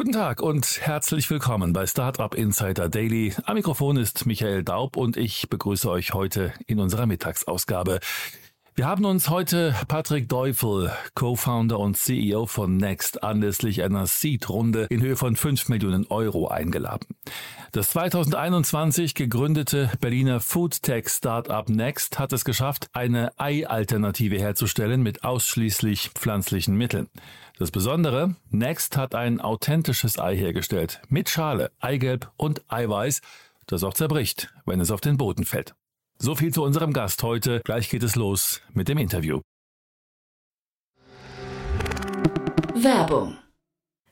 Guten Tag und herzlich willkommen bei Startup Insider Daily. Am Mikrofon ist Michael Daub und ich begrüße euch heute in unserer Mittagsausgabe. Wir haben uns heute Patrick Deufel, Co-Founder und CEO von Next, anlässlich einer Seed-Runde in Höhe von 5 Millionen Euro eingeladen. Das 2021 gegründete Berliner Foodtech-Startup Next hat es geschafft, eine Ei-Alternative herzustellen mit ausschließlich pflanzlichen Mitteln. Das Besondere, Next hat ein authentisches Ei hergestellt, mit Schale, Eigelb und Eiweiß, das auch zerbricht, wenn es auf den Boden fällt. So viel zu unserem Gast heute. Gleich geht es los mit dem Interview. Werbung.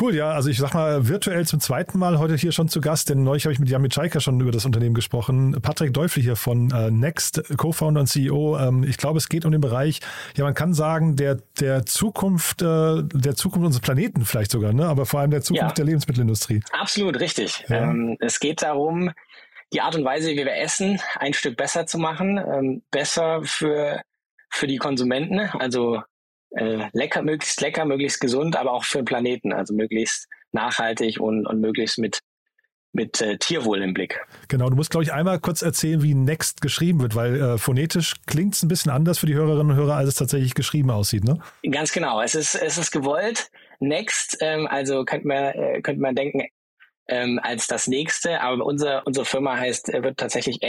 Cool, ja. Also ich sag mal, virtuell zum zweiten Mal heute hier schon zu Gast, denn neulich habe ich mit Jan Mitschaiker schon über das Unternehmen gesprochen. Patrick Deufel hier von äh, Next, Co-Founder und CEO. Ähm, ich glaube, es geht um den Bereich, ja, man kann sagen, der, der Zukunft, äh, der Zukunft unseres Planeten vielleicht sogar, ne? aber vor allem der Zukunft Ja. der Lebensmittelindustrie. Absolut richtig. Ja. Ähm, es geht darum, die Art und Weise, wie wir essen, ein Stück besser zu machen, ähm, besser für, für die Konsumenten, also äh, lecker, möglichst lecker, möglichst gesund, aber auch für den Planeten, also möglichst nachhaltig und, und möglichst mit, mit äh, Tierwohl im Blick. Genau, du musst, glaube ich, einmal kurz erzählen, wie Next geschrieben wird, weil äh, phonetisch klingt es ein bisschen anders für die Hörerinnen und Hörer, als es tatsächlich geschrieben aussieht, ne? Ganz genau. Es ist, es ist gewollt. Next, ähm, also könnte man, äh, könnte man denken, ähm, als das nächste, aber unser, unsere Firma heißt, äh, wird tatsächlich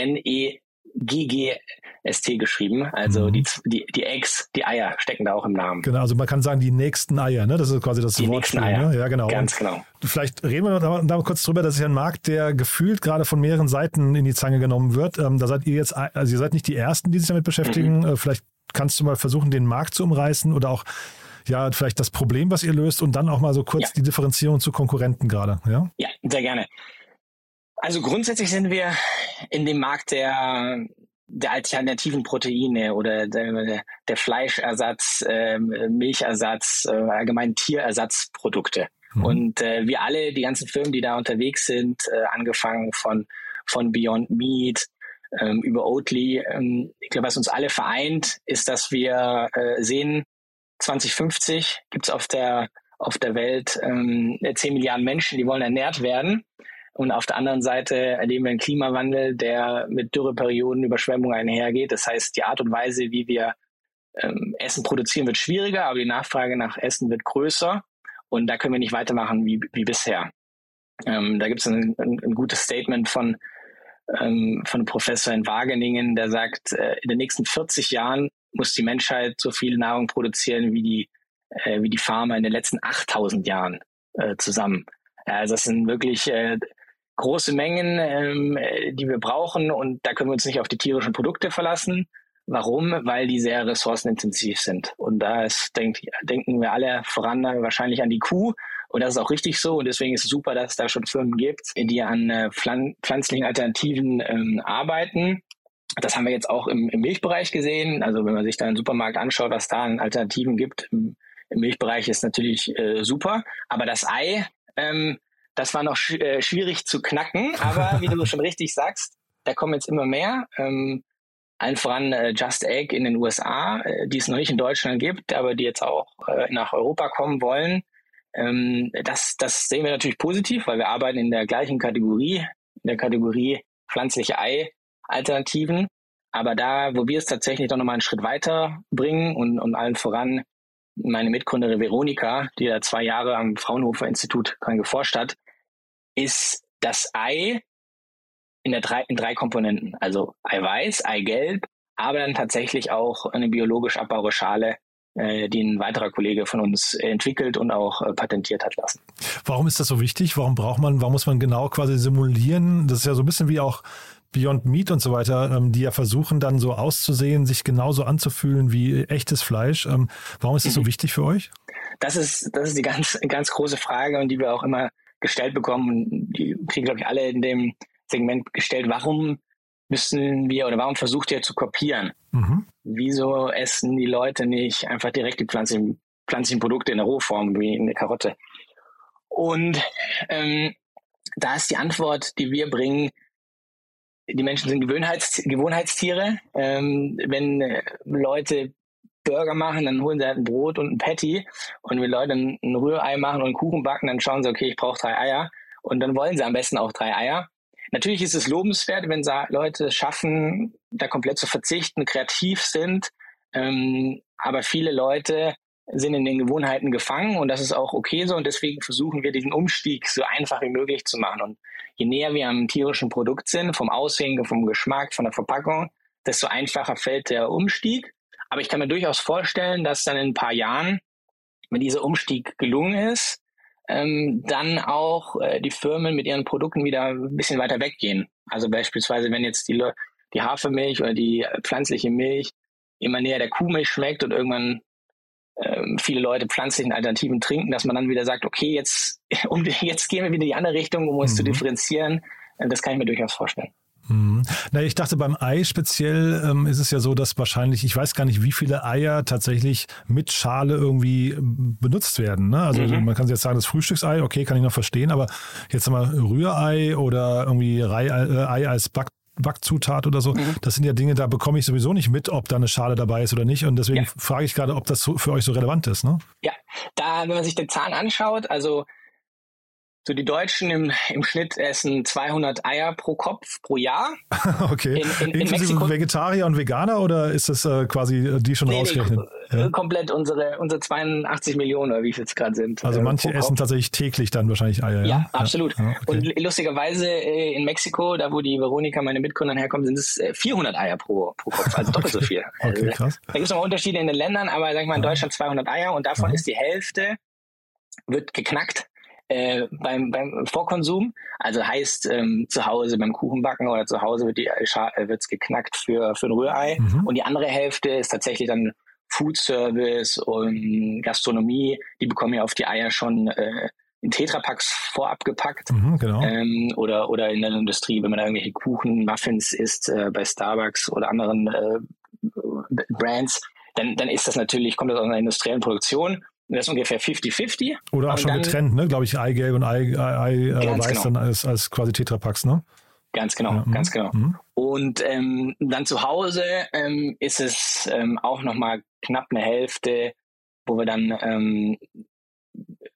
N-E-G-G-S-T geschrieben. Also Mhm. die, die, die Eggs, die Eier stecken da auch im Namen. Genau, also man kann sagen, die nächsten Eier, ne? Das ist quasi das Die Eier. ne? Ja, genau. Ganz genau. Vielleicht reden wir da, da mal kurz drüber. Das ist ja ein Markt, der gefühlt gerade von mehreren Seiten in die Zange genommen wird. Ähm, da seid ihr jetzt, also ihr seid nicht die Ersten, die sich damit beschäftigen. Mhm. Äh, vielleicht kannst du mal versuchen, den Markt zu umreißen oder auch ja vielleicht das Problem, was ihr löst und dann auch mal so kurz Ja. die Differenzierung zu Konkurrenten gerade. Ja. Ja, sehr gerne. Also grundsätzlich sind wir in dem Markt der, der alternativen Proteine oder der, der Fleischersatz, ähm, Milchersatz, äh, allgemein Tierersatzprodukte. Mhm. Und äh, wir alle, die ganzen Firmen, die da unterwegs sind, äh, angefangen von, von Beyond Meat ähm, über Oatly, ähm, ich glaube, was uns alle vereint, ist, dass wir äh, sehen, 2050 gibt es auf der, auf der Welt ähm, 10 Milliarden Menschen, die wollen ernährt werden. Und auf der anderen Seite erleben wir einen Klimawandel, der mit Dürreperioden, Überschwemmungen einhergeht. Das heißt, die Art und Weise, wie wir ähm, Essen produzieren, wird schwieriger, aber die Nachfrage nach Essen wird größer. Und da können wir nicht weitermachen wie, wie bisher. Ähm, da gibt es ein, ein, ein gutes Statement von, ähm, von Professor in Wageningen, der sagt, äh, in den nächsten 40 Jahren muss die Menschheit so viel Nahrung produzieren wie die, äh, wie die Farmer in den letzten 8000 Jahren äh, zusammen. Also das sind wirklich äh, große Mengen, ähm, äh, die wir brauchen und da können wir uns nicht auf die tierischen Produkte verlassen. Warum? Weil die sehr ressourcenintensiv sind. Und da ist, denk, denken wir alle voran wahrscheinlich an die Kuh. Und das ist auch richtig so. Und deswegen ist es super, dass es da schon Firmen gibt, die an äh, pflan pflanzlichen Alternativen ähm, arbeiten. Das haben wir jetzt auch im, im Milchbereich gesehen. Also wenn man sich da einen Supermarkt anschaut, was da an Alternativen gibt im, im Milchbereich, ist natürlich äh, super. Aber das Ei, ähm, das war noch sch äh, schwierig zu knacken. Aber wie du schon richtig sagst, da kommen jetzt immer mehr. Ähm, allen voran äh, Just Egg in den USA, äh, die es noch nicht in Deutschland gibt, aber die jetzt auch äh, nach Europa kommen wollen. Ähm, das, das sehen wir natürlich positiv, weil wir arbeiten in der gleichen Kategorie, in der Kategorie pflanzliche Ei-Alternativen. Aber da, wo wir es tatsächlich doch nochmal einen Schritt weiter bringen und, und allen voran meine Mitgründerin Veronika, die da zwei Jahre am Fraunhofer Institut dran geforscht hat, ist das Ei in, der drei, in drei Komponenten. Also Eiweiß, Eigelb, aber dann tatsächlich auch eine biologisch abbaure Schale, äh, die ein weiterer Kollege von uns entwickelt und auch äh, patentiert hat lassen. Warum ist das so wichtig? Warum braucht man, warum muss man genau quasi simulieren? Das ist ja so ein bisschen wie auch Beyond Meat und so weiter, ähm, die ja versuchen dann so auszusehen, sich genauso anzufühlen wie echtes Fleisch. Ähm, warum ist das so mhm. wichtig für euch? Das ist, das ist die ganz, ganz große Frage und die wir auch immer gestellt bekommen. Die kriegen, glaube ich, alle in dem Segment gestellt. Warum müssen wir oder warum versucht ihr zu kopieren? Mhm. Wieso essen die Leute nicht einfach direkt die pflanzlichen, pflanzlichen Produkte in der Rohform wie eine Karotte? Und ähm, da ist die Antwort, die wir bringen, die Menschen sind Gewohnheits Gewohnheitstiere. Ähm, wenn Leute Burger machen, dann holen sie halt ein Brot und ein Patty. Und wenn Leute ein, Rührei machen und einen Kuchen backen, dann schauen sie, okay, ich brauche drei Eier. Und dann wollen sie am besten auch drei Eier. Natürlich ist es lobenswert, wenn Leute es schaffen, da komplett zu verzichten, kreativ sind. Ähm, aber viele Leute sind in den Gewohnheiten gefangen und das ist auch okay so und deswegen versuchen wir diesen Umstieg so einfach wie möglich zu machen. Und je näher wir am tierischen Produkt sind, vom Aussehen, vom Geschmack, von der Verpackung, desto einfacher fällt der Umstieg. Aber ich kann mir durchaus vorstellen, dass dann in ein paar Jahren, wenn dieser Umstieg gelungen ist, ähm, dann auch äh, die Firmen mit ihren Produkten wieder ein bisschen weiter weggehen. Also beispielsweise, wenn jetzt die, die Hafermilch oder die pflanzliche Milch immer näher der Kuhmilch schmeckt und irgendwann ähm, viele Leute pflanzlichen Alternativen trinken, dass man dann wieder sagt, okay, jetzt, um, jetzt gehen wir wieder in die andere Richtung, um uns mhm. zu differenzieren. Äh, das kann ich mir durchaus vorstellen. Mhm. Na, ich dachte, beim Ei speziell ähm, ist es ja so, dass wahrscheinlich, ich weiß gar nicht, wie viele Eier tatsächlich mit Schale irgendwie ähm, benutzt werden. Ne? Also mhm. man kann jetzt sagen, das Frühstücksei, okay, kann ich noch verstehen, aber jetzt mal Rührei oder irgendwie Ei, äh, Ei als Back Backzutat oder so. Mhm. Das sind ja Dinge, da bekomme ich sowieso nicht mit, ob da eine Schale dabei ist oder nicht. Und deswegen ja. frage ich gerade, ob das für euch so relevant ist. Ne? Ja, da, wenn man sich den Zahn anschaut, also so die Deutschen im, im Schnitt essen 200 Eier pro Kopf pro Jahr. okay. In, in, Inklusive in Vegetarier und Veganer oder ist das äh, quasi äh, die schon nee, rausgerechnet? Nee, ja. Komplett unsere, unsere 82 Millionen oder wie viel es gerade sind. Also äh, manche essen tatsächlich täglich dann wahrscheinlich Eier. Ja, ja? absolut. Ja, okay. Und lustigerweise äh, in Mexiko, da wo die Veronika, meine Mitgründerin herkommt, sind es 400 Eier pro, pro Kopf, also doppelt okay. so viel. Okay, also, krass. Da gibt es noch Unterschiede in den Ländern, aber sag ich mal in Deutschland 200 Eier und davon ist die Hälfte wird geknackt äh, beim, beim Vorkonsum. Also heißt ähm, zu Hause beim Kuchenbacken oder zu Hause wird die äh, wird's geknackt für für ein Rührei mhm. und die andere Hälfte ist tatsächlich dann Food Service und Gastronomie. Die bekommen ja auf die Eier schon äh, in Tetrapacks vorab gepackt mhm, genau. ähm, oder oder in der Industrie, wenn man da irgendwelche Kuchen, Muffins isst äh, bei Starbucks oder anderen äh, Brands, dann dann ist das natürlich kommt das aus einer industriellen Produktion das ist ungefähr 50-50. Oder auch schon dann, getrennt, ne? glaube ich, Eigelb und Ei, Ei, Ei äh, Weiß genau. dann als, als quasi Tetrapacks, ne? Ganz genau, ja, ganz genau. Mhm. Und ähm, dann zu Hause ähm, ist es ähm, auch nochmal knapp eine Hälfte, wo wir dann, ähm,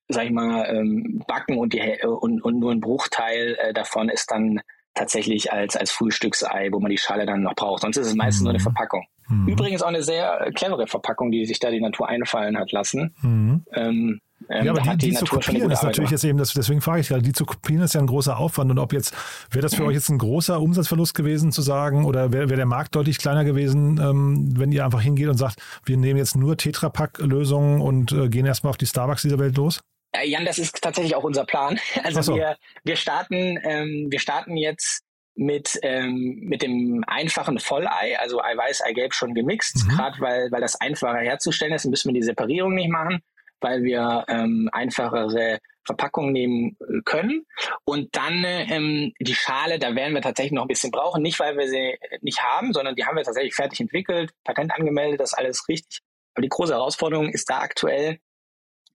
sag ich mal, ähm, backen und, die, und, und nur ein Bruchteil äh, davon ist dann tatsächlich als, als Frühstücksei, wo man die Schale dann noch braucht. Sonst ist es meistens mhm. nur eine mhm. Verpackung. Mhm. Übrigens auch eine sehr clevere Verpackung, die sich da die Natur einfallen hat lassen. Mhm. Ähm, ähm, ja, aber die, die, die zu kopieren ist natürlich jetzt eben, das, deswegen frage ich gerade, die zu kopieren ist ja ein großer Aufwand und ob jetzt, wäre das für mhm. euch jetzt ein großer Umsatzverlust gewesen zu sagen oder wäre wär der Markt deutlich kleiner gewesen, ähm, wenn ihr einfach hingeht und sagt, wir nehmen jetzt nur Tetrapack-Lösungen und äh, gehen erstmal auf die Starbucks dieser Welt los? Äh, Jan, das ist tatsächlich auch unser Plan. Also so. wir, wir starten, ähm, wir starten jetzt mit, ähm, mit dem einfachen Vollei, also Eiweiß, Eigelb schon gemixt, mhm. gerade weil, weil das einfacher herzustellen ist, müssen wir die Separierung nicht machen, weil wir ähm, einfachere Verpackungen nehmen äh, können. Und dann ähm, die Schale, da werden wir tatsächlich noch ein bisschen brauchen, nicht weil wir sie nicht haben, sondern die haben wir tatsächlich fertig entwickelt, Patent angemeldet, das alles richtig. Aber die große Herausforderung ist da aktuell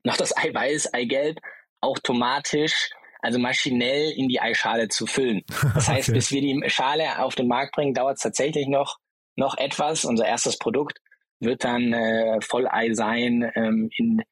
noch das Eiweiß, Eigelb automatisch also maschinell in die Eischale zu füllen. Das heißt, okay. bis wir die Schale auf den Markt bringen, dauert es tatsächlich noch, noch etwas. Unser erstes Produkt wird dann äh, Vollei sein ähm, in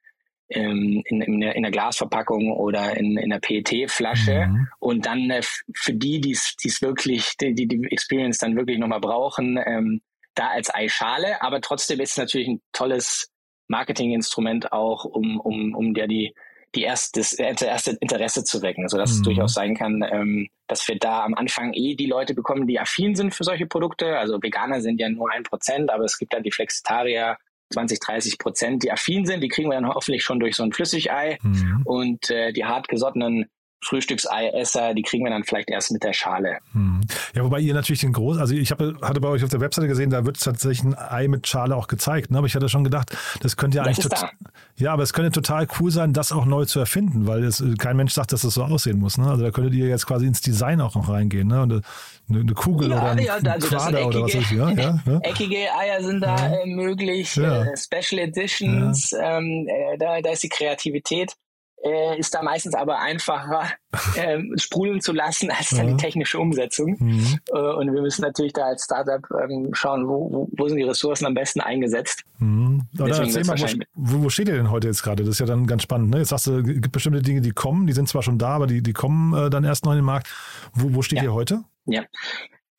ähm, in, in, der, in der Glasverpackung oder in, in der PET-Flasche. Mhm. Und dann äh, für die, die es wirklich, die, Experience dann wirklich nochmal brauchen, ähm, da als Eischale. Aber trotzdem ist es natürlich ein tolles Marketinginstrument auch, um, um, um der die die erste, das erste Interesse zu wecken, sodass mhm. es durchaus sein kann, ähm, dass wir da am Anfang eh die Leute bekommen, die affin sind für solche Produkte. Also Veganer sind ja nur ein Prozent, aber es gibt dann die Flexitarier, 20, 30 Prozent, die affin sind. Die kriegen wir dann hoffentlich schon durch so ein Flüssigei. Mhm. Und äh, die hartgesottenen Frühstückseiesser, die kriegen wir dann vielleicht erst mit der Schale. Hm. Ja, wobei ihr natürlich den großen, also ich habe, hatte bei euch auf der Webseite gesehen, da wird tatsächlich ein Ei mit Schale auch gezeigt. Ne? Aber ich hatte schon gedacht, das könnte ja das eigentlich total, ja, aber es könnte total cool sein, das auch neu zu erfinden, weil es, kein Mensch sagt, dass das so aussehen muss. Ne? Also da könntet ihr jetzt quasi ins Design auch noch reingehen. Ne? Und eine, eine Kugel ja, oder ein ja, also Quader eckige, oder was weiß ich. Ja, ja, ja. Eckige Eier sind da äh, möglich, äh, Special Editions, ähm, äh, da, da ist die Kreativität äh, ist da meistens aber einfacher äh, sprudeln zu lassen als dann ja. die technische Umsetzung. Mhm. Äh, und wir müssen natürlich da als Startup ähm, schauen, wo, wo, wo, sind die Ressourcen am besten eingesetzt. Mhm. Oder erzähl mal, wo, wo, steht ihr denn heute jetzt gerade? Das ist ja dann ganz spannend. Ne? Jetzt sagst du, es gibt bestimmte Dinge, die kommen, die sind zwar schon da, aber die, die kommen äh, dann erst noch in den Markt. Wo, wo steht ja. ihr heute? Ja.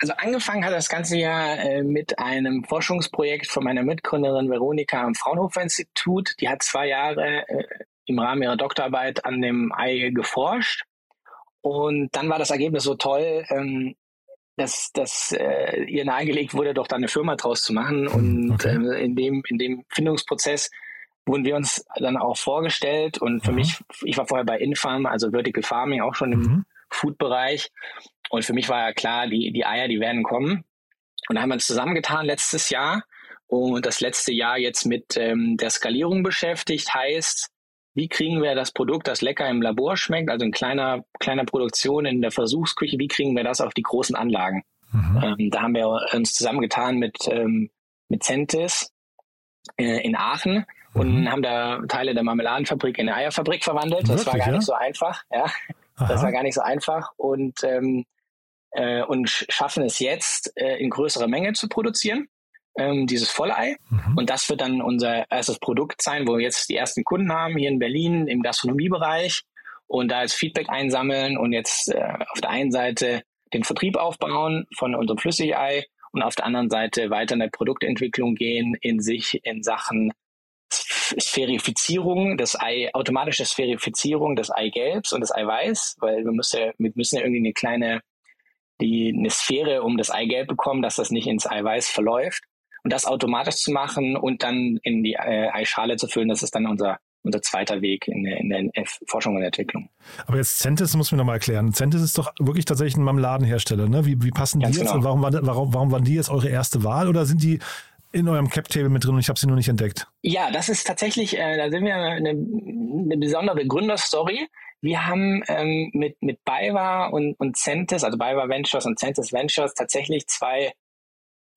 Also angefangen hat das ganze Jahr äh, mit einem Forschungsprojekt von meiner Mitgründerin Veronika am Fraunhofer Institut. Die hat zwei Jahre äh, im Rahmen ihrer Doktorarbeit an dem Ei geforscht. Und dann war das Ergebnis so toll, ähm, dass, dass äh, ihr nahegelegt wurde, doch da eine Firma draus zu machen. Hm, und okay. äh, in, dem, in dem Findungsprozess wurden wir uns dann auch vorgestellt. Und für mhm. mich, ich war vorher bei Infarm, also Vertical Farming, auch schon im mhm. Food-Bereich. Und für mich war ja klar, die, die Eier, die werden kommen. Und da haben wir uns zusammengetan letztes Jahr und das letzte Jahr jetzt mit ähm, der Skalierung beschäftigt. Heißt, wie kriegen wir das Produkt, das lecker im Labor schmeckt, also in kleiner, kleiner Produktion in der Versuchsküche, wie kriegen wir das auf die großen Anlagen? Mhm. Ähm, da haben wir uns zusammengetan mit, ähm, mit Centis äh, in Aachen mhm. und haben da Teile der Marmeladenfabrik in eine Eierfabrik verwandelt. Wirklich, das war gar ja? nicht so einfach. Ja, Aha. das war gar nicht so einfach und ähm, äh, und schaffen es jetzt äh, in größerer Menge zu produzieren ähm, dieses Vollei. Mhm. Und das wird dann unser erstes Produkt sein, wo wir jetzt die ersten Kunden haben hier in Berlin im Gastronomiebereich und da jetzt Feedback einsammeln und jetzt äh, auf der einen Seite den Vertrieb aufbauen von unserem Flüssigei und auf der anderen Seite weiter in der Produktentwicklung gehen in sich in Sachen Sphärifizierung des Ei, automatische Sphärifizierung des Eigelbs und des Eiweiß, weil wir müssen ja, wir müssen ja irgendwie eine kleine, die, eine Sphäre um das Eigelb bekommen, dass das nicht ins Eiweiß verläuft. Und das automatisch zu machen und dann in die äh, Eischale zu füllen, das ist dann unser unser zweiter Weg in der, in der Forschung und Entwicklung. Aber jetzt Centis muss mir nochmal erklären. Centis ist doch wirklich tatsächlich ein Marmeladenhersteller. Ne? Wie, wie passen Ganz die jetzt? Genau. Und warum, war, warum, warum waren die jetzt eure erste Wahl oder sind die in eurem Cap-Table mit drin und ich habe sie nur nicht entdeckt? Ja, das ist tatsächlich, äh, da sind wir eine, eine besondere Gründerstory. Wir haben ähm, mit, mit BayWa und, und Centis, also BayWa Ventures und Centis Ventures, tatsächlich zwei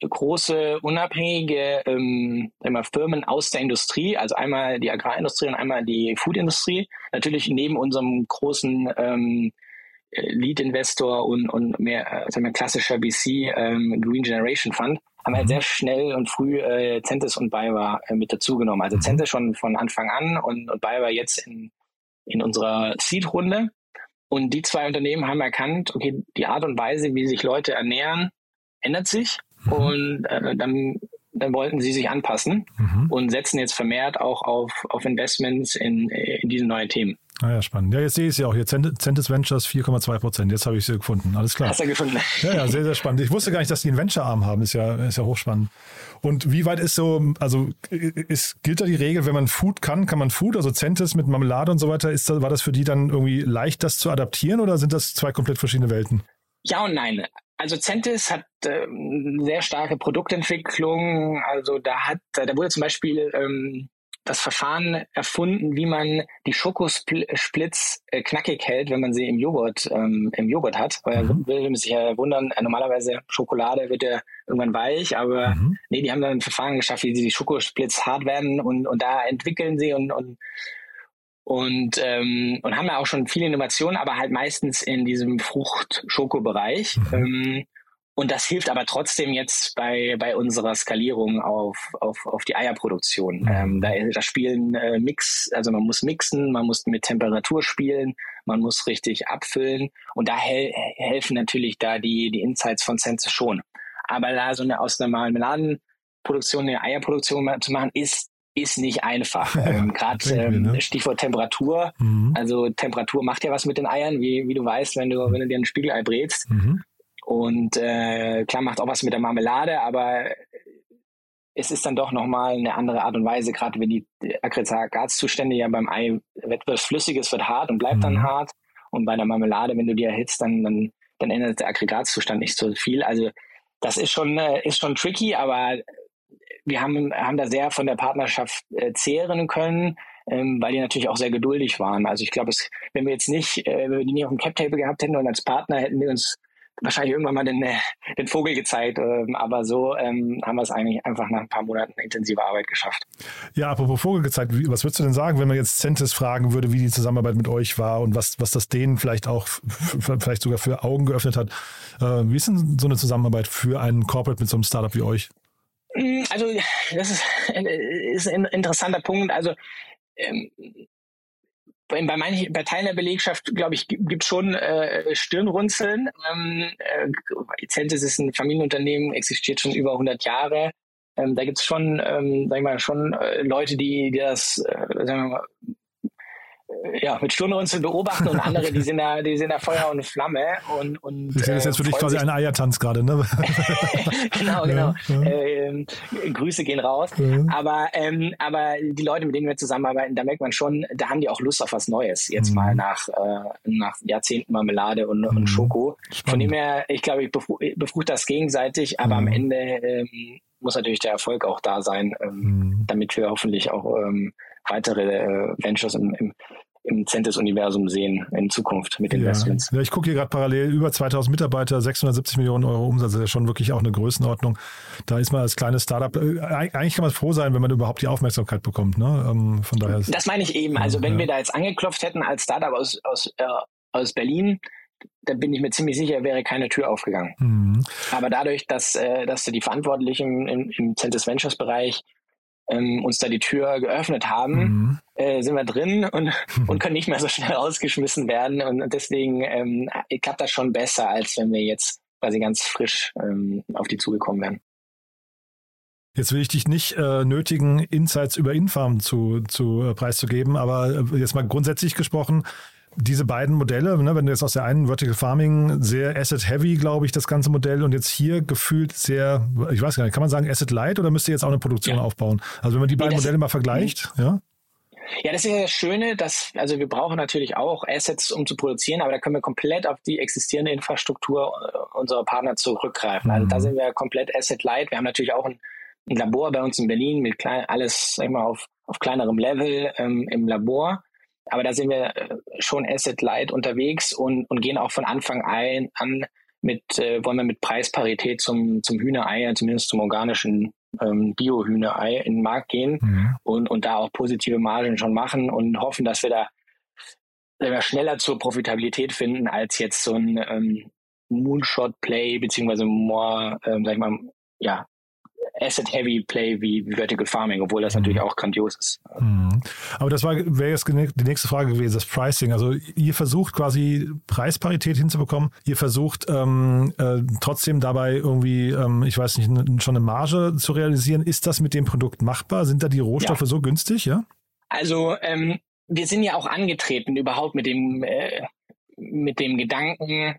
große unabhängige ähm, immer Firmen aus der Industrie, also einmal die Agrarindustrie und einmal die Foodindustrie. Natürlich neben unserem großen ähm, Lead-Investor und, und mehr also mehr klassischer VC ähm, Green Generation Fund haben halt mhm. sehr schnell und früh äh, Centis und BayWa äh, mit dazugenommen. Also mhm. Centis schon von Anfang an und, und BayWa jetzt in, in unserer Seed-Runde. Und die zwei Unternehmen haben erkannt, okay, die Art und Weise, wie sich Leute ernähren, ändert sich. Mhm. Und äh, dann, dann wollten sie sich anpassen mhm. und setzen jetzt vermehrt auch auf, auf Investments in, in diese neuen Themen. Ah ja, spannend. Ja, jetzt sehe ich es ja auch hier. Centis Ventures 4,2 Prozent. Jetzt habe ich sie gefunden. Alles klar. Hast du gefunden? Ja, ja, sehr, sehr spannend. Ich wusste gar nicht, dass die einen Venture-Arm haben. Ist ja, ist ja hochspannend. Und wie weit ist so, also ist, gilt da die Regel, wenn man Food kann, kann man Food, also Centis mit Marmelade und so weiter, ist, war das für die dann irgendwie leicht, das zu adaptieren oder sind das zwei komplett verschiedene Welten? Ja und nein. Also Centis hat ähm, sehr starke Produktentwicklung. Also da hat, da wurde zum Beispiel ähm, das Verfahren erfunden, wie man die Schokosplitz äh, knackig hält, wenn man sie im Joghurt ähm, im Joghurt hat. Weil mhm. will man sich ja wundern, äh, normalerweise Schokolade wird ja irgendwann weich, aber mhm. nee, die haben dann ein Verfahren geschafft, wie sie die Schokosplitz hart werden und, und da entwickeln sie und, und und, ähm, und haben ja auch schon viele Innovationen, aber halt meistens in diesem Frucht-Schoko-Bereich. Mhm. Ähm, und das hilft aber trotzdem jetzt bei, bei unserer Skalierung auf, auf, auf die Eierproduktion. Mhm. Ähm, da, da spielen äh, Mix, also man muss mixen, man muss mit Temperatur spielen, man muss richtig abfüllen und da hel helfen natürlich da die, die Insights von Sense schon. Aber da so eine aus einer Marmeladenproduktion eine Eierproduktion zu machen, ist ist nicht einfach. ähm, Gerade ähm, ne? Stichwort Temperatur. Mhm. Also Temperatur macht ja was mit den Eiern, wie, wie du weißt, wenn du, wenn du dir ein Spiegelei brätst. Mhm. Und äh, klar macht auch was mit der Marmelade, aber es ist dann doch nochmal eine andere Art und Weise, gerade wenn die Aggregatzustände ja beim Ei etwas Flüssiges wird hart und bleibt mhm. dann hart. Und bei der Marmelade, wenn du die erhitzt, dann, dann, dann ändert der Aggregatzustand nicht so viel. Also das ist schon, äh, ist schon tricky, aber wir haben, haben da sehr von der Partnerschaft äh, zehren können, ähm, weil die natürlich auch sehr geduldig waren. Also ich glaube, wenn wir jetzt nicht, äh, wenn wir die nicht auf dem Cap-Table gehabt hätten und als Partner hätten wir uns wahrscheinlich irgendwann mal den, äh, den Vogel gezeigt. Ähm, aber so ähm, haben wir es eigentlich einfach nach ein paar Monaten intensiver Arbeit geschafft. Ja, apropos Vogel gezeigt, wie, was würdest du denn sagen, wenn man jetzt Centis fragen würde, wie die Zusammenarbeit mit euch war und was, was das denen vielleicht auch, vielleicht sogar für Augen geöffnet hat? Äh, wie ist denn so eine Zusammenarbeit für einen Corporate mit so einem Startup wie euch? Mm, also, das ist, äh, ist ein interessanter Punkt. Also, ähm, bei, manchen, bei Teilen der Belegschaft, glaube ich, gibt schon äh, Stirnrunzeln. Ähm, äh, ist ein Familienunternehmen, existiert schon über 100 Jahre. Ähm, da gibt es schon, ähm, sag ich mal, schon äh, Leute, die, die das, äh, sagen wir mal, ja, mit Stirnrunzeln beobachten und andere, die sind da, die sind da Feuer und Flamme und, und Das ist jetzt für dich quasi ein Eiertanz gerade, ne? genau, genau. Ja, ja. Ähm, Grüße gehen raus. Ja. Aber, ähm, aber die Leute, mit denen wir zusammenarbeiten, da merkt man schon, da haben die auch Lust auf was Neues. Jetzt mhm. mal nach, äh, nach Jahrzehnten Marmelade und, mhm. und Schoko. Spannend. Von dem her, ich glaube, ich befrucht das gegenseitig, aber mhm. am Ende ähm, muss natürlich der Erfolg auch da sein, ähm, mhm. damit wir hoffentlich auch ähm, weitere äh, Ventures im, im, im Centis-Universum sehen in Zukunft mit Investments. Ja, ich gucke hier gerade parallel über 2000 Mitarbeiter, 670 Millionen Euro Umsatz, das ist ja schon wirklich auch eine Größenordnung. Da ist man als kleines Startup, äh, eigentlich kann man froh sein, wenn man überhaupt die Aufmerksamkeit bekommt. Ne? Ähm, von daher das meine ich eben. Also wenn ja. wir da jetzt angeklopft hätten als Startup aus, aus, äh, aus Berlin, da bin ich mir ziemlich sicher, wäre keine Tür aufgegangen. Mhm. Aber dadurch, dass, äh, dass die Verantwortlichen im, im, im Centis Ventures Bereich ähm, uns da die Tür geöffnet haben, mhm. äh, sind wir drin und, und können nicht mehr so schnell rausgeschmissen werden. Und deswegen ähm, klappt das schon besser, als wenn wir jetzt quasi ganz frisch ähm, auf die zugekommen wären. Jetzt will ich dich nicht äh, nötigen, Insights über Infarm zu, zu äh, preiszugeben, aber äh, jetzt mal grundsätzlich gesprochen, diese beiden Modelle, ne, wenn du jetzt aus der einen Vertical Farming sehr Asset-Heavy, glaube ich, das ganze Modell und jetzt hier gefühlt sehr, ich weiß gar nicht, kann man sagen Asset-Light oder müsst ihr jetzt auch eine Produktion ja. aufbauen? Also wenn man die beiden nee, Modelle mal vergleicht, mhm. ja? Ja, das ist ja das Schöne, dass, also wir brauchen natürlich auch Assets, um zu produzieren, aber da können wir komplett auf die existierende Infrastruktur äh, unserer Partner zurückgreifen. Mhm. Also da mhm. sind wir komplett Asset-Light. Wir haben natürlich auch ein, ein, Labor bei uns in Berlin mit klein, alles, sag ich mal, auf, auf kleinerem Level ähm, im Labor. Aber da sind wir äh, schon Asset Light unterwegs und, und gehen auch von Anfang ein, an mit, äh, wollen wir mit Preisparität zum, zum Hühnerei, zumindest zum organischen ähm, Bio-Hühnerei in den Markt gehen mhm. und, und da auch positive Margen schon machen und hoffen, dass wir da wir schneller zur Profitabilität finden als jetzt so ein ähm, Moonshot-Play, beziehungsweise more, ähm, sag ich mal, ja, Asset-Heavy Play wie, wie Vertical Farming, obwohl das mhm. natürlich auch grandios ist. Mhm. Aber das wäre jetzt die nächste Frage gewesen, das Pricing. Also ihr versucht quasi Preisparität hinzubekommen. Ihr versucht ähm, äh, trotzdem dabei irgendwie, ähm, ich weiß nicht, schon eine Marge zu realisieren. Ist das mit dem Produkt machbar? Sind da die Rohstoffe ja. so günstig? Ja. Also ähm, wir sind ja auch angetreten überhaupt mit dem äh, mit dem Gedanken,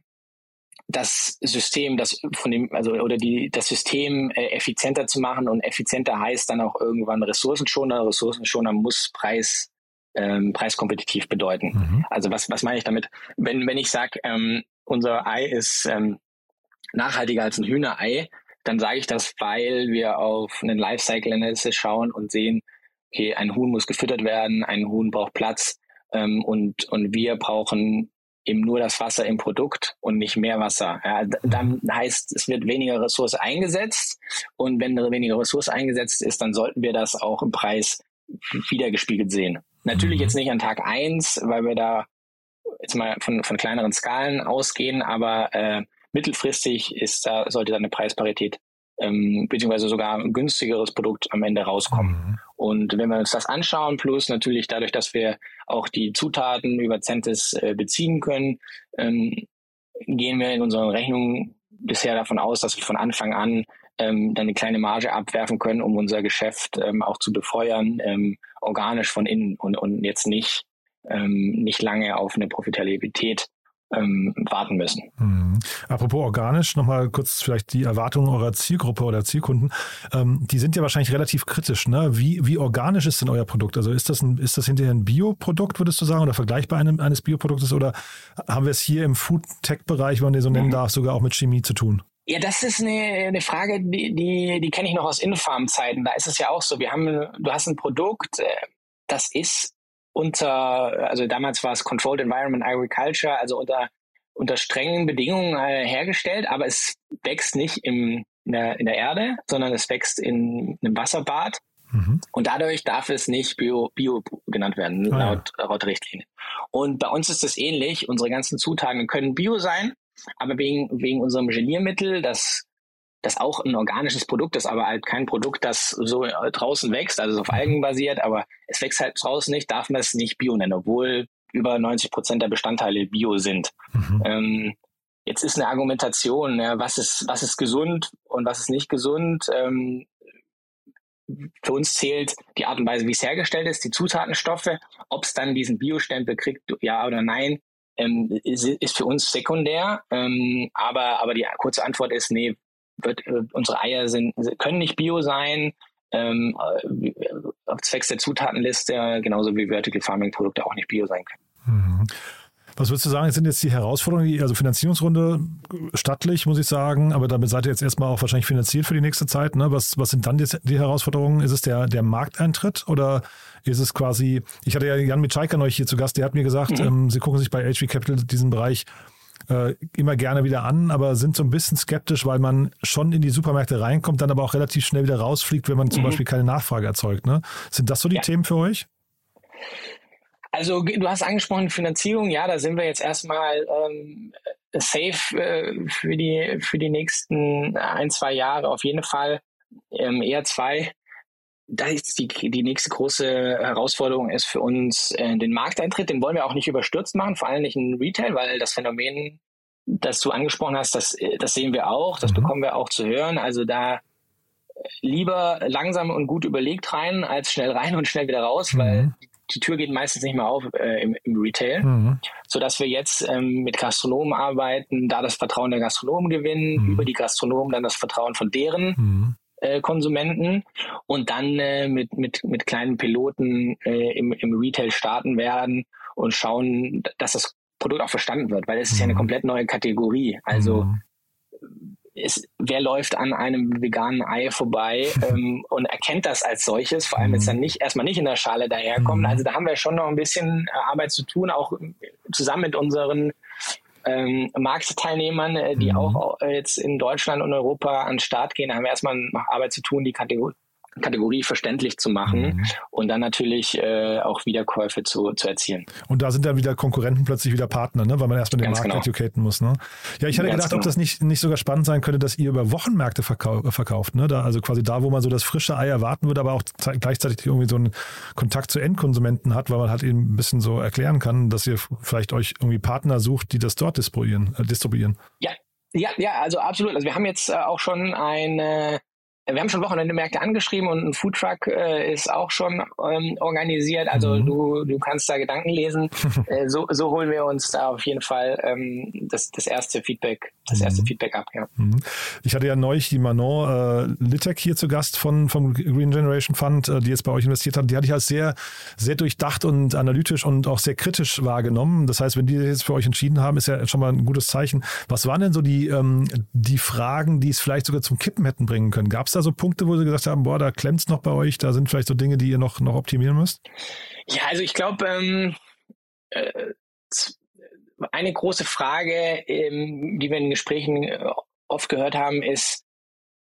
das System, das von dem, also oder die, das System äh, effizienter zu machen und effizienter heißt dann auch irgendwann ressourcenschoner. Ressourcenschoner muss Preis ähm, preiskompetitiv bedeuten. Mhm. Also was, was meine ich damit? Wenn, wenn ich sage, ähm, unser Ei ist ähm, nachhaltiger als ein Hühnerei, dann sage ich das, weil wir auf einen Lifecycle Analysis schauen und sehen, okay, ein Huhn muss gefüttert werden, ein Huhn braucht Platz ähm, und, und wir brauchen eben nur das Wasser im Produkt und nicht mehr Wasser. Ja, dann heißt, es wird weniger Ressource eingesetzt und wenn weniger Ressource eingesetzt ist, dann sollten wir das auch im Preis wiedergespiegelt sehen. Natürlich mhm. jetzt nicht an Tag eins, weil wir da jetzt mal von, von kleineren Skalen ausgehen, aber äh, mittelfristig ist da, sollte da eine Preisparität ähm, beziehungsweise sogar ein günstigeres Produkt am Ende rauskommen. Mhm. Und wenn wir uns das anschauen, plus natürlich dadurch, dass wir auch die Zutaten über Centis äh, beziehen können, ähm, gehen wir in unseren Rechnungen bisher davon aus, dass wir von Anfang an ähm, dann eine kleine Marge abwerfen können, um unser Geschäft ähm, auch zu befeuern, ähm, organisch von innen und, und jetzt nicht, ähm, nicht lange auf eine Profitabilität ähm, warten müssen. Mhm. Apropos organisch, nochmal kurz vielleicht die Erwartungen eurer Zielgruppe oder Zielkunden. Ähm, die sind ja wahrscheinlich relativ kritisch. Ne? Wie, wie organisch ist denn euer Produkt? Also ist das, ein, ist das hinterher ein Bioprodukt, würdest du sagen, oder vergleichbar einem, eines Bioproduktes? Oder haben wir es hier im Food-Tech-Bereich, wenn man den so nennen mhm. darf, sogar auch mit Chemie zu tun? Ja, das ist eine, eine Frage, die, die, die kenne ich noch aus Infarm-Zeiten. Da ist es ja auch so. Wir haben, du hast ein Produkt, äh, das ist unter, also damals war es Controlled Environment Agriculture, also unter, unter strengen Bedingungen äh, hergestellt, aber es wächst nicht im, in, der, in der Erde, sondern es wächst in einem Wasserbad. Mhm. Und dadurch darf es nicht Bio, Bio genannt werden, ah, laut, ja. laut Richtlinie. Und bei uns ist es ähnlich. Unsere ganzen Zutaten können Bio sein, aber wegen, wegen unserem Geliermittel, das das auch ein organisches Produkt ist, aber halt kein Produkt, das so draußen wächst, also auf Algen basiert, aber es wächst halt draußen nicht, darf man es nicht Bio nennen, obwohl über 90 Prozent der Bestandteile Bio sind. Mhm. Ähm, jetzt ist eine Argumentation, ja, was ist, was ist gesund und was ist nicht gesund. Ähm, für uns zählt die Art und Weise, wie es hergestellt ist, die Zutatenstoffe, ob es dann diesen Biostempel kriegt, ja oder nein, ähm, ist, ist, für uns sekundär. Ähm, aber, aber die kurze Antwort ist, nee, wird, äh, unsere Eier sind, können nicht bio sein, ähm, äh, zwecks der Zutatenliste, genauso wie Vertical Farming Produkte auch nicht bio sein können. Mhm. Was würdest du sagen, sind jetzt die Herausforderungen, also Finanzierungsrunde stattlich, muss ich sagen, aber damit seid ihr jetzt erstmal auch wahrscheinlich finanziert für die nächste Zeit. Ne? Was, was sind dann jetzt die Herausforderungen? Ist es der, der Markteintritt oder ist es quasi, ich hatte ja Jan Mitschaiker neulich hier zu Gast, der hat mir gesagt, mhm. ähm, sie gucken sich bei HV Capital diesen Bereich äh, immer gerne wieder an, aber sind so ein bisschen skeptisch, weil man schon in die Supermärkte reinkommt, dann aber auch relativ schnell wieder rausfliegt, wenn man zum mhm. Beispiel keine Nachfrage erzeugt. Ne? Sind das so die ja. Themen für euch? Also du hast angesprochen Finanzierung, ja, da sind wir jetzt erstmal ähm, safe äh, für die für die nächsten ein zwei Jahre auf jeden Fall ähm, eher zwei. Da ist die, die nächste große Herausforderung ist für uns äh, den Markteintritt. Den wollen wir auch nicht überstürzt machen, vor allem nicht in Retail, weil das Phänomen, das du angesprochen hast, das, das sehen wir auch, das mhm. bekommen wir auch zu hören. Also da lieber langsam und gut überlegt rein, als schnell rein und schnell wieder raus, mhm. weil die Tür geht meistens nicht mehr auf äh, im, im, Retail, mhm. so dass wir jetzt ähm, mit Gastronomen arbeiten, da das Vertrauen der Gastronomen gewinnen, mhm. über die Gastronomen dann das Vertrauen von deren mhm. Äh, Konsumenten und dann äh, mit, mit, mit kleinen Piloten äh, im, im Retail starten werden und schauen, dass das Produkt auch verstanden wird, weil es ist ja eine mhm. komplett neue Kategorie. Also mhm ist, wer läuft an einem veganen Ei vorbei ähm, und erkennt das als solches, vor allem jetzt dann nicht erstmal nicht in der Schale daherkommen. Mhm. Also da haben wir schon noch ein bisschen äh, Arbeit zu tun, auch zusammen mit unseren ähm, Marktteilnehmern, äh, die mhm. auch äh, jetzt in Deutschland und Europa an den Start gehen, haben erstmal noch Arbeit zu tun, die Kategorie Kategorie verständlich zu machen mhm. und dann natürlich äh, auch Wiederkäufe zu, zu erzielen. Und da sind dann wieder Konkurrenten plötzlich wieder Partner, ne? weil man erstmal den Ganz Markt genau. educaten muss. Ne? Ja, ich hatte Ganz gedacht, genau. ob das nicht, nicht sogar spannend sein könnte, dass ihr über Wochenmärkte verkau verkauft. Ne? Da, also quasi da, wo man so das frische Ei erwarten würde, aber auch gleichzeitig irgendwie so einen Kontakt zu Endkonsumenten hat, weil man halt eben ein bisschen so erklären kann, dass ihr vielleicht euch irgendwie Partner sucht, die das dort distribuieren. Äh, distribuieren. Ja, ja, ja, also absolut. Also wir haben jetzt äh, auch schon eine wir haben schon Wochenende-Märkte angeschrieben und ein Foodtruck äh, ist auch schon ähm, organisiert. Also mhm. du, du kannst da Gedanken lesen. äh, so, so holen wir uns da auf jeden Fall ähm, das, das erste Feedback, das mhm. erste Feedback ab. Ja. Mhm. Ich hatte ja neulich die Manon äh, Littek hier zu Gast von vom Green Generation Fund, äh, die jetzt bei euch investiert hat. Die hatte ich als sehr, sehr durchdacht und analytisch und auch sehr kritisch wahrgenommen. Das heißt, wenn die jetzt für euch entschieden haben, ist ja schon mal ein gutes Zeichen. Was waren denn so die, ähm, die Fragen, die es vielleicht sogar zum Kippen hätten bringen können? Gab es da so Punkte, wo Sie gesagt haben, boah, da klemmt es noch bei euch, da sind vielleicht so Dinge, die ihr noch, noch optimieren müsst? Ja, also ich glaube, ähm, äh, eine große Frage, ähm, die wir in Gesprächen äh, oft gehört haben, ist,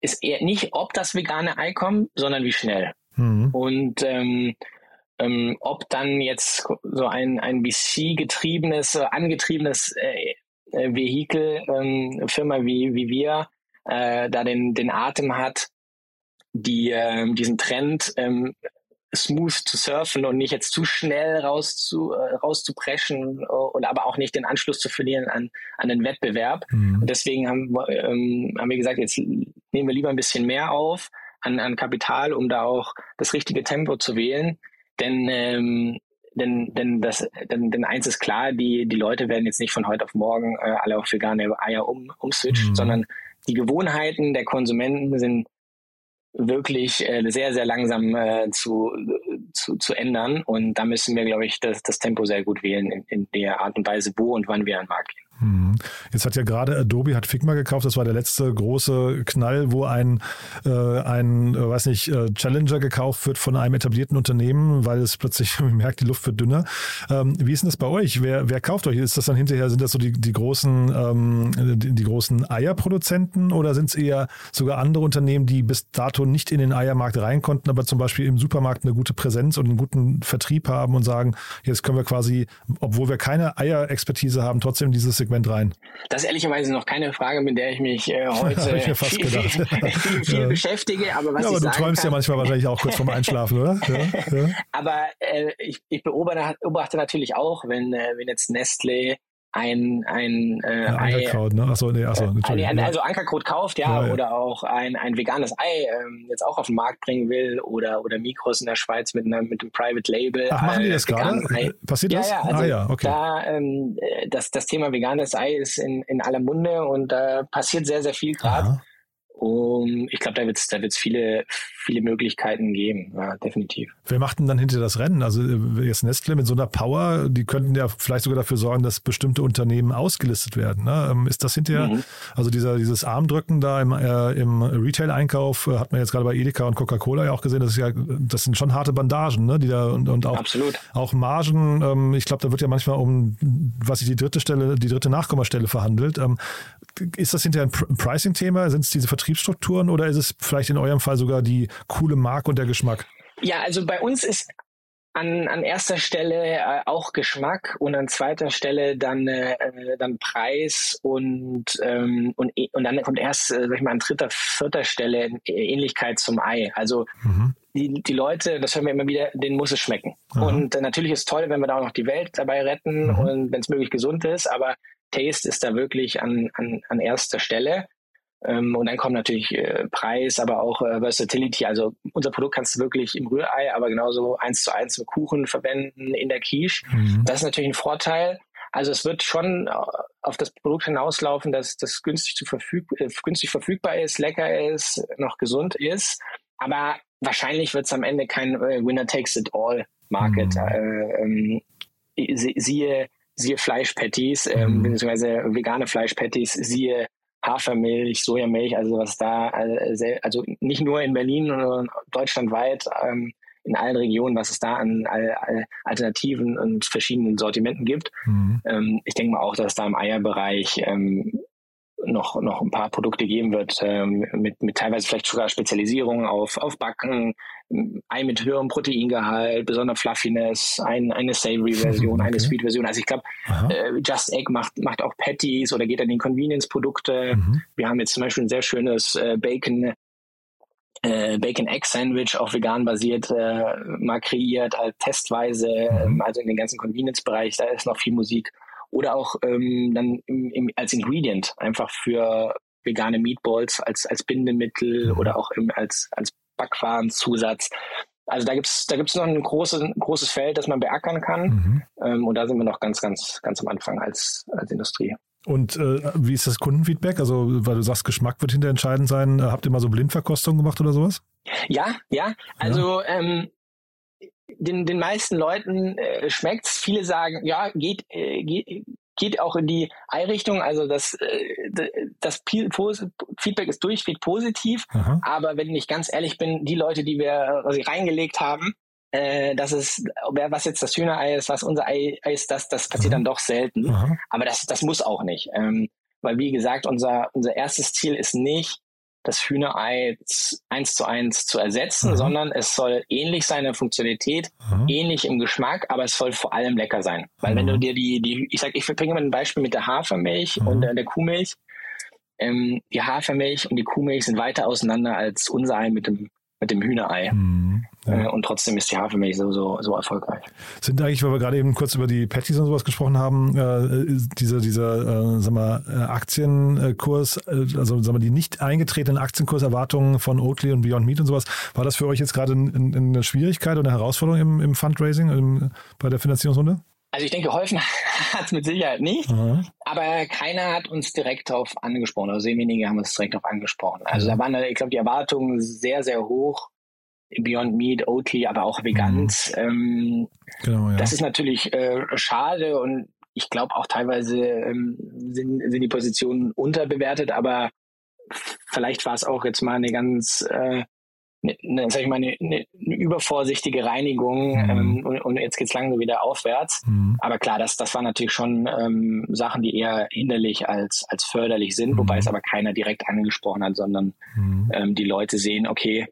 ist eher nicht, ob das vegane Ei kommt, sondern wie schnell. Mhm. Und ähm, ähm, ob dann jetzt so ein, ein VC-getriebenes, angetriebenes äh, äh, Vehikel, ähm, Firma wie, wie wir äh, da den, den Atem hat, die äh, diesen Trend ähm, smooth zu surfen und nicht jetzt zu schnell raus zu, äh, rauszupreschen und aber auch nicht den Anschluss zu verlieren an, an den Wettbewerb. Mhm. Und deswegen haben, ähm, haben wir gesagt, jetzt nehmen wir lieber ein bisschen mehr auf an, an Kapital, um da auch das richtige Tempo zu wählen. Denn ähm, denn, denn, das, denn, denn eins ist klar, die, die Leute werden jetzt nicht von heute auf morgen äh, alle auf vegane Eier um, umswitchen, mhm. sondern die Gewohnheiten der Konsumenten sind wirklich äh, sehr, sehr langsam äh, zu, zu, zu ändern. Und da müssen wir, glaube ich, das, das Tempo sehr gut wählen in, in der Art und Weise, wo und wann wir an den Markt gehen. Mhm. Jetzt hat ja gerade Adobe hat Figma gekauft. Das war der letzte große Knall, wo ein, äh, ein äh, weiß nicht, äh, Challenger gekauft wird von einem etablierten Unternehmen, weil es plötzlich merkt, die Luft wird dünner. Ähm, wie ist denn das bei euch? Wer, wer kauft euch? Ist das dann hinterher, sind das so die, die großen, ähm, die, die großen Eierproduzenten oder sind es eher sogar andere Unternehmen, die bis dato nicht in den Eiermarkt rein konnten, aber zum Beispiel im Supermarkt eine gute Präsenz und einen guten Vertrieb haben und sagen, jetzt können wir quasi, obwohl wir keine Eierexpertise haben, trotzdem dieses Segment rein? Das ist ehrlicherweise noch keine Frage, mit der ich mich äh, heute ich viel, viel, viel, viel ja. beschäftige. Aber, was ja, aber du träumst kann, ja manchmal wahrscheinlich auch kurz vorm Einschlafen, oder? Ja, aber äh, ich, ich beobachte, beobachte natürlich auch, wenn, äh, wenn jetzt Nestle ein, ein äh, ja, Ankerkraut, ne? Achso, nee, achso, äh, ein, also Ankerkraut kauft, ja, ja, ja, oder auch ein, ein veganes Ei ähm, jetzt auch auf den Markt bringen will oder oder Mikros in der Schweiz mit einem mit dem Private Label. Ach, machen die das äh, gerade? Passiert ja, das? Ja, also ah, ja, okay. Da, ähm, das, das Thema veganes Ei ist in, in aller Munde und da passiert sehr, sehr viel gerade. Um, ich glaube, da wird es da wird's viele, viele Möglichkeiten geben, ja, definitiv. Wer macht denn dann hinter das Rennen? Also äh, jetzt Nestle mit so einer Power, die könnten ja vielleicht sogar dafür sorgen, dass bestimmte Unternehmen ausgelistet werden. Ne? Ähm, ist das hinterher, mhm. also dieser, dieses Armdrücken da im, äh, im Retail-Einkauf, äh, hat man jetzt gerade bei Edeka und Coca-Cola ja auch gesehen, das, ist ja, das sind schon harte Bandagen, ne? die da und, und auch, Absolut. auch Margen, ähm, ich glaube, da wird ja manchmal um, was ich die dritte Stelle, die dritte Nachkommastelle verhandelt. Ähm, ist das hinterher ein Pricing-Thema? Sind es diese Vertriebsstrukturen oder ist es vielleicht in eurem Fall sogar die coole Marke und der Geschmack? Ja, also bei uns ist an, an erster Stelle äh, auch Geschmack und an zweiter Stelle dann, äh, dann Preis und, ähm, und, und dann kommt erst, äh, sag ich mal, an dritter, vierter Stelle Ähnlichkeit zum Ei. Also mhm. die, die Leute, das hören wir immer wieder, denen muss es schmecken. Aha. Und äh, natürlich ist es toll, wenn wir da auch noch die Welt dabei retten mhm. und wenn es möglich gesund ist, aber Taste ist da wirklich an, an, an erster Stelle. Ähm, und dann kommt natürlich äh, Preis, aber auch äh, Versatility. Also unser Produkt kannst du wirklich im Rührei, aber genauso eins zu eins im Kuchen verwenden, in der Quiche. Mhm. Das ist natürlich ein Vorteil. Also es wird schon äh, auf das Produkt hinauslaufen, dass das günstig, zu verfüg günstig verfügbar ist, lecker ist, noch gesund ist. Aber wahrscheinlich wird es am Ende kein äh, Winner Takes It All Market. Mhm. Äh, ähm, siehe siehe Fleischpatties, ähm, mhm. beziehungsweise vegane Fleischpatties, siehe Hafermilch, Sojamilch, also was da, also nicht nur in Berlin, sondern deutschlandweit, ähm, in allen Regionen, was es da an Alternativen und verschiedenen Sortimenten gibt. Mhm. Ähm, ich denke mal auch, dass da im Eierbereich ähm, noch, noch ein paar Produkte geben wird, ähm, mit, mit teilweise vielleicht sogar Spezialisierung auf, auf Backen, Ei mit höherem Proteingehalt, besonderer Fluffiness, ein, eine Savory-Version, okay. eine Sweet-Version. Also ich glaube, äh, Just Egg macht, macht auch Patties oder geht an den Convenience-Produkte. Mhm. Wir haben jetzt zum Beispiel ein sehr schönes äh, Bacon äh, Bacon Egg Sandwich, auch vegan basiert, äh, mal kreiert, als testweise, mhm. also in den ganzen Convenience-Bereich, da ist noch viel Musik oder auch ähm, dann im, im, als Ingredient einfach für vegane Meatballs als, als Bindemittel mhm. oder auch im, als, als Backwarenzusatz. Also da gibt's da gibt's noch ein großes, großes Feld, das man beackern kann. Mhm. Ähm, und da sind wir noch ganz, ganz, ganz am Anfang als, als Industrie. Und äh, wie ist das Kundenfeedback? Also, weil du sagst, Geschmack wird hinter entscheidend sein. Habt ihr mal so Blindverkostung gemacht oder sowas? Ja, ja. Also ja. Ähm, den, den meisten Leuten äh, schmeckt's. Viele sagen, ja, geht, äh, geht, geht auch in die Ei-Richtung. Also das, äh, das Feedback ist durchweg positiv. Aha. Aber wenn ich ganz ehrlich bin, die Leute, die wir also reingelegt haben, äh, das ist, was jetzt das Hühnerei ist, was unser Ei ist, das, das passiert Aha. dann doch selten. Aha. Aber das, das muss auch nicht. Ähm, weil wie gesagt, unser, unser erstes Ziel ist nicht, das Hühnerei eins zu eins zu ersetzen, mhm. sondern es soll ähnlich sein in der Funktionalität, mhm. ähnlich im Geschmack, aber es soll vor allem lecker sein. Weil mhm. wenn du dir die, die, ich sag, ich bringe mal ein Beispiel mit der Hafermilch mhm. und der, der Kuhmilch. Ähm, die Hafermilch und die Kuhmilch sind weiter auseinander als unser Ei mit dem mit dem Hühnerei. Mhm, ja. Äh, und trotzdem ist die Hafermilch so, so, so erfolgreich. Sind eigentlich, weil wir gerade eben kurz über die Patties und sowas gesprochen haben, äh, diese, dieser äh, sag mal, äh, Aktienkurs, äh, also sag mal, die nicht eingetretenen Aktienkurserwartungen von Oatly und Beyond Meat und sowas, war das für euch jetzt gerade ein, ein, eine Schwierigkeit oder eine Herausforderung im, im Fundraising, im, bei der Finanzierungsrunde? Also ich denke, geholfen hat es mit Sicherheit nicht, mhm. aber keiner hat uns direkt darauf angesprochen, also sehr wenige haben uns direkt darauf angesprochen. Also mhm. da waren, ich glaube, die Erwartungen sehr, sehr hoch. Beyond Meat, Oatly, aber auch Veganz. Mhm. Ähm, genau, ja. Das ist natürlich äh, schade und ich glaube auch teilweise ähm, sind, sind die Positionen unterbewertet, aber vielleicht war es auch jetzt mal eine ganz äh, eine, sag ich mal, eine, eine, übervorsichtige Reinigung mhm. ähm, und, und, jetzt geht's langsam wieder aufwärts. Mhm. Aber klar, das, das waren natürlich schon ähm, Sachen, die eher hinderlich als, als förderlich sind, mhm. wobei es aber keiner direkt angesprochen hat, sondern mhm. ähm, die Leute sehen, okay,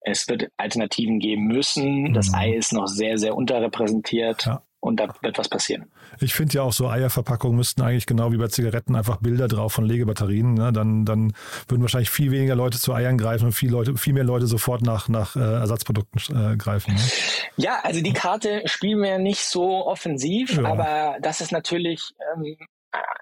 es wird Alternativen geben müssen. Das mhm. Ei ist noch sehr, sehr unterrepräsentiert. Ja und da wird was passieren. Ich finde ja auch so Eierverpackungen müssten eigentlich genau wie bei Zigaretten einfach Bilder drauf von Legebatterien. Ne? Dann, dann würden wahrscheinlich viel weniger Leute zu Eiern greifen und viel, Leute, viel mehr Leute sofort nach, nach äh, Ersatzprodukten äh, greifen. Ne? Ja, also die Karte spielen wir nicht so offensiv, ja. aber das ist natürlich ähm,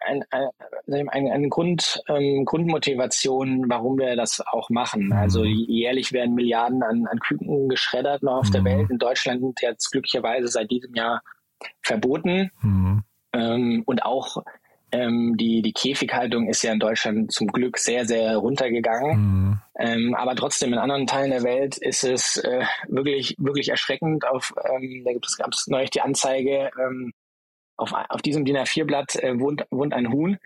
ein, ein, ein, eine Grund, ähm, Grundmotivation, warum wir das auch machen. Mhm. Also jährlich werden Milliarden an, an Küken geschreddert noch auf mhm. der Welt. In Deutschland jetzt glücklicherweise seit diesem Jahr verboten. Mhm. Ähm, und auch ähm, die, die Käfighaltung ist ja in Deutschland zum Glück sehr, sehr runtergegangen. Mhm. Ähm, aber trotzdem in anderen Teilen der Welt ist es äh, wirklich, wirklich erschreckend. Auf, ähm, da gibt es gab es neulich die Anzeige, ähm, auf, auf diesem DIN A4-Blatt äh, wohnt, wohnt ein Huhn.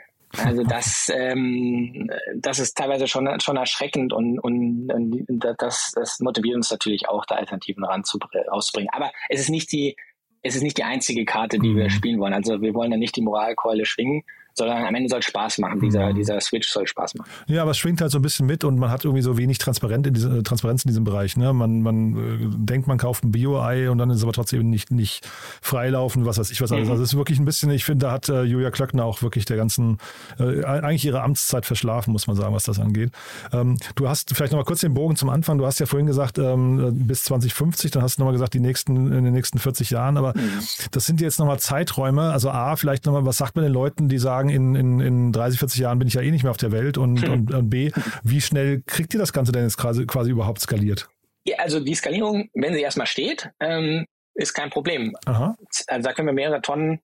Also das, ähm, das ist teilweise schon, schon erschreckend und, und, und das, das motiviert uns natürlich auch, da Alternativen rauszubringen. Aber es ist nicht die es ist nicht die einzige Karte, die mhm. wir spielen wollen. Also wir wollen ja nicht die Moralkeule schwingen, sondern am Ende soll es Spaß machen. Dieser, mhm. dieser Switch soll Spaß machen. Ja, aber es schwingt halt so ein bisschen mit und man hat irgendwie so wenig Transparenz in, diese, Transparenz in diesem Bereich. Ne? Man, man äh, denkt, man kauft ein Bio-Ei und dann ist es aber trotzdem nicht, nicht freilaufen, was weiß ich was alles. Mhm. Also es ist wirklich ein bisschen, ich finde, da hat äh, Julia Klöckner auch wirklich der ganzen, äh, eigentlich ihre Amtszeit verschlafen, muss man sagen, was das angeht. Ähm, du hast vielleicht nochmal kurz den Bogen zum Anfang. Du hast ja vorhin gesagt, ähm, bis 2050, dann hast du nochmal gesagt, die nächsten, in den nächsten 40 Jahren, aber mhm. das sind jetzt nochmal Zeiträume. Also A, vielleicht nochmal, was sagt man den Leuten, die sagen, in, in, in 30, 40 Jahren bin ich ja eh nicht mehr auf der Welt und, hm. und, und B, wie schnell kriegt ihr das Ganze denn jetzt quasi, quasi überhaupt skaliert? Ja, also die Skalierung, wenn sie erstmal steht, ähm, ist kein Problem. Aha. Also da können wir mehrere Tonnen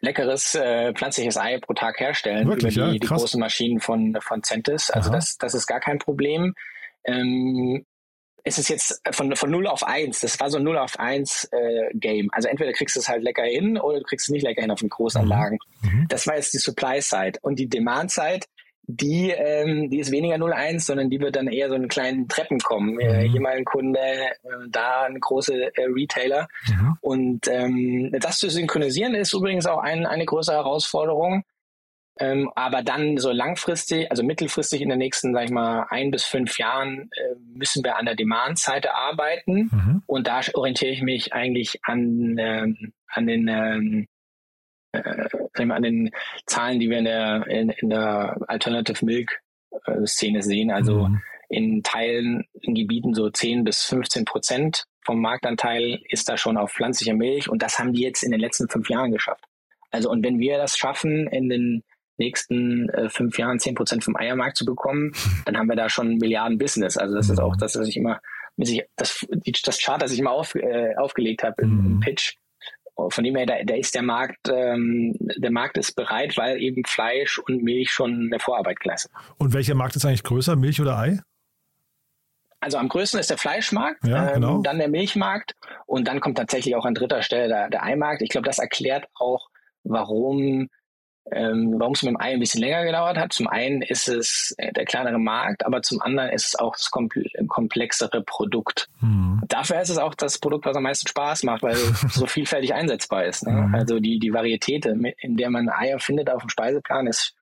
leckeres äh, pflanzliches Ei pro Tag herstellen Wirklich, über die, ja? die großen Maschinen von, von Centis. Also das, das ist gar kein Problem. Ähm, es ist jetzt von, von 0 auf 1, das war so ein 0 auf 1 äh, Game. Also entweder kriegst du es halt lecker hin oder du kriegst es nicht lecker hin auf den Großanlagen. Mhm. mhm. Das war jetzt die Supply-Side. Und die Demand-Side, die, ähm, die ist weniger 0-1, sondern die wird dann eher so in kleinen Treppen kommen. Äh, mhm. hier mal ein Kunde, äh, da ein große äh, Retailer. Mhm. Und ähm, das zu synchronisieren ist übrigens auch ein, eine große Herausforderung. Ähm, aber dann so langfristig, also mittelfristig in den nächsten, sag ich mal, ein bis fünf Jahren äh, müssen wir an der Demand-Seite arbeiten. Mhm. Und da orientiere ich mich eigentlich an, ähm, an den ähm, äh, an den Zahlen, die wir in der, in, in der Alternative Milk äh, Szene sehen. Also mhm. in Teilen, in Gebieten so 10 bis 15 Prozent vom Marktanteil ist da schon auf pflanzlicher Milch und das haben die jetzt in den letzten fünf Jahren geschafft. Also und wenn wir das schaffen, in den nächsten äh, fünf Jahren zehn Prozent vom Eiermarkt zu bekommen, dann haben wir da schon Milliarden Business. Also das ist auch das, was ich immer, das, das Chart, das ich immer auf, äh, aufgelegt habe im, im, mhm. Pitch. Von dem her, da, da ist der Markt, ähm, der Markt ist bereit, weil eben Fleisch und Milch schon eine Vorarbeit geleistet. Und welcher Markt ist eigentlich größer, Milch oder Ei? Also am größten ist der Fleischmarkt, ja, genau. ähm, dann der Milchmarkt und dann kommt tatsächlich auch an dritter Stelle der, der Eimarkt. Ich glaube, das erklärt auch, warum ähm, warum es mit dem Ei ein bisschen länger gedauert hat. Zum einen ist es äh, der kleinere Markt, aber zum anderen ist es auch das komplexere Produkt. Mhm. Dafür ist es auch das Produkt, was am meisten Spaß macht, weil es so vielfältig einsetzbar ist. Ne? Mhm. Also die, die Varietät, in der man Eier findet auf dem Speiseplan, ist,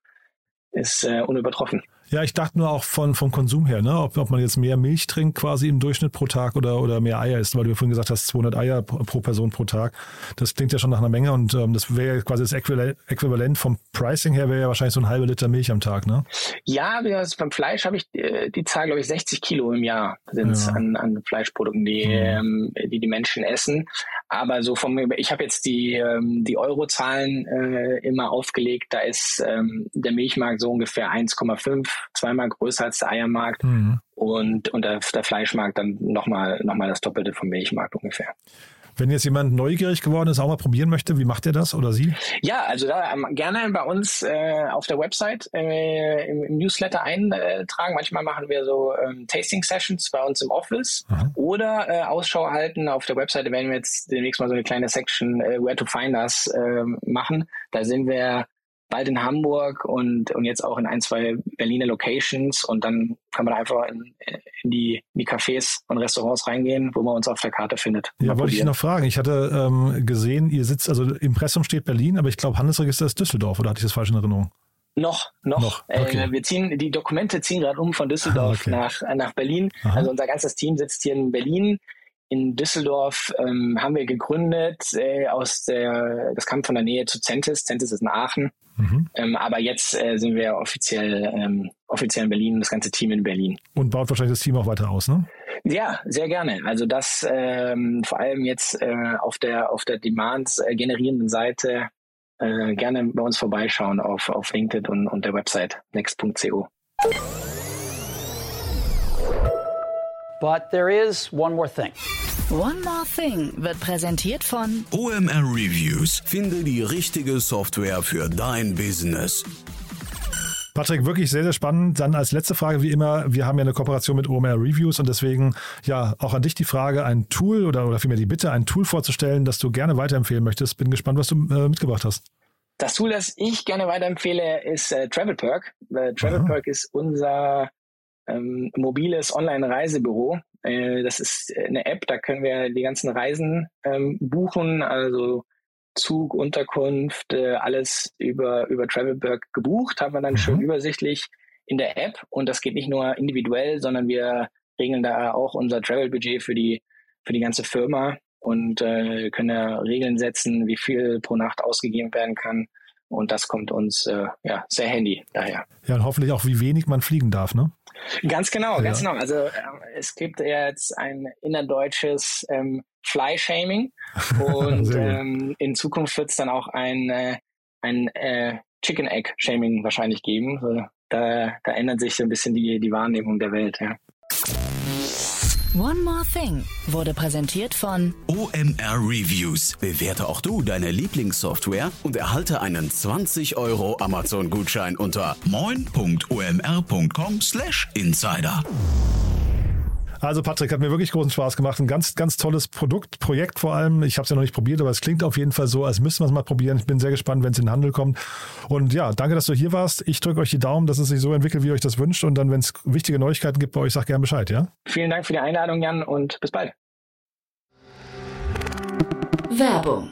ist äh, unübertroffen. Ja, ich dachte nur auch von, vom Konsum her, ne? ob, ob man jetzt mehr Milch trinkt quasi im Durchschnitt pro Tag oder, oder mehr Eier isst, weil du ja vorhin gesagt hast, 200 Eier pro Person pro Tag. Das klingt ja schon nach einer Menge und ähm, das wäre ja quasi das Äquivalent vom Pricing her, wäre ja wahrscheinlich so ein halber Liter Milch am Tag, ne? Ja, beim Fleisch habe ich äh, die Zahl, glaube ich, 60 Kilo im Jahr sind ja. an, an Fleischprodukten, die, mhm. ähm, die die Menschen essen. Aber so vom, ich habe jetzt die, ähm, die Eurozahlen äh, immer aufgelegt, da ist ähm, der Milchmarkt so ungefähr 1,5 zweimal größer als der Eiermarkt mhm. und, und der, der Fleischmarkt dann nochmal noch mal das Doppelte vom Milchmarkt ungefähr. Wenn jetzt jemand neugierig geworden ist, auch mal probieren möchte, wie macht er das oder sie? Ja, also da ähm, gerne bei uns äh, auf der Website äh, im, im, Newsletter eintragen. Manchmal machen wir so ähm, Tasting Sessions bei uns im Office Aha. oder äh, Ausschau halten. Auf der Website werden wir jetzt demnächst mal so eine kleine Section äh, Where to Find Us ähm, machen. Da sind wir bald in Hamburg und, und jetzt auch in ein, zwei Berliner Locations und dann kann man einfach in, in, die, in die Cafés und Restaurants reingehen, wo man uns auf der Karte findet. Ja, wollte ich noch fragen. Ich hatte ähm, gesehen, ihr sitzt, also Impressum steht Berlin, aber ich glaube Handelsregister ist Düsseldorf oder hatte ich das falsch in Erinnerung? Noch, noch. noch. Äh, okay. Äh, wir ziehen, die Dokumente ziehen gerade um von Düsseldorf okay. nach, nach Berlin. Aha. Also unser ganzes Team sitzt hier in Berlin in Düsseldorf ähm, haben wir gegründet äh, aus der, das kam von der Nähe zu Centis. Centis ist in Aachen. Mhm. Ähm, aber jetzt äh, sind wir offiziell, ähm, offiziell in Berlin, das ganze Team in Berlin. Und baut wahrscheinlich das Team auch weiter aus, ne? Ja, sehr gerne. Also das ähm, vor allem jetzt äh, auf der auf der Demands äh, generierenden Seite äh, gerne bei uns vorbeischauen auf, auf LinkedIn und, und der Website next.co. But there is one more thing. One More Thing wird präsentiert von OMR Reviews. Finde die richtige Software für dein Business. Patrick, wirklich sehr, sehr spannend. Dann als letzte Frage, wie immer, wir haben ja eine Kooperation mit OMR Reviews und deswegen ja auch an dich die Frage, ein Tool oder, oder vielmehr die Bitte, ein Tool vorzustellen, das du gerne weiterempfehlen möchtest. Bin gespannt, was du äh, mitgebracht hast. Das Tool, das ich gerne weiterempfehle, ist äh, TravelPerk. Äh, TravelPerk ist unser ähm, mobiles Online-Reisebüro. Äh, das ist eine App, da können wir die ganzen Reisen ähm, buchen, also Zug, Unterkunft, äh, alles über, über Travelberg gebucht, haben wir dann mhm. schön übersichtlich in der App. Und das geht nicht nur individuell, sondern wir regeln da auch unser Travel-Budget für die, für die ganze Firma und äh, können da Regeln setzen, wie viel pro Nacht ausgegeben werden kann. Und das kommt uns äh, ja, sehr handy daher. Ja, und hoffentlich auch, wie wenig man fliegen darf, ne? Ganz genau, ja. ganz genau. Also äh, es gibt jetzt ein innerdeutsches ähm, Fly-Shaming und ähm, in Zukunft wird es dann auch ein, äh, ein äh, Chicken Egg-Shaming wahrscheinlich geben. Da, da ändert sich so ein bisschen die, die Wahrnehmung der Welt. Ja. One More Thing wurde präsentiert von OMR Reviews. Bewerte auch du deine Lieblingssoftware und erhalte einen 20 Euro Amazon-Gutschein unter moin.omr.com/insider. Also Patrick, hat mir wirklich großen Spaß gemacht. Ein ganz, ganz tolles Produkt, Projekt vor allem. Ich habe es ja noch nicht probiert, aber es klingt auf jeden Fall so, als müssten wir es mal probieren. Ich bin sehr gespannt, wenn es in den Handel kommt. Und ja, danke, dass du hier warst. Ich drücke euch die Daumen, dass es sich so entwickelt, wie ihr euch das wünscht. Und dann, wenn es wichtige Neuigkeiten gibt bei euch, sag gerne Bescheid, ja? Vielen Dank für die Einladung, Jan, und bis bald. Werbung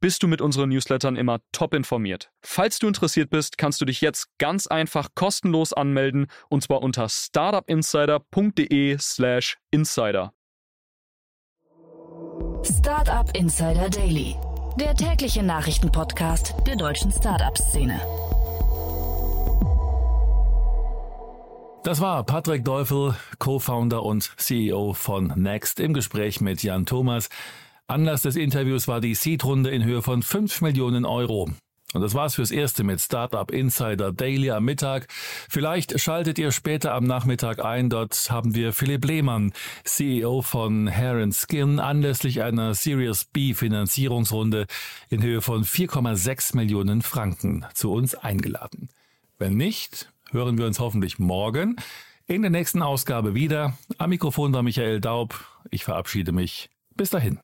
bist du mit unseren Newslettern immer top informiert. Falls du interessiert bist, kannst du dich jetzt ganz einfach kostenlos anmelden und zwar unter startupinsider.de/slash insider. Startup Insider Daily, der tägliche Nachrichtenpodcast der deutschen Startup-Szene. Das war Patrick Teufel, Co-Founder und CEO von Next im Gespräch mit Jan Thomas. Anlass des Interviews war die Seed-Runde in Höhe von 5 Millionen Euro. Und das war's fürs Erste mit Startup Insider Daily am Mittag. Vielleicht schaltet ihr später am Nachmittag ein. Dort haben wir Philipp Lehmann, CEO von Hair Skin, anlässlich einer Series B Finanzierungsrunde in Höhe von 4,6 Millionen Franken zu uns eingeladen. Wenn nicht, hören wir uns hoffentlich morgen in der nächsten Ausgabe wieder. Am Mikrofon war Michael Daub. Ich verabschiede mich. Bis dahin.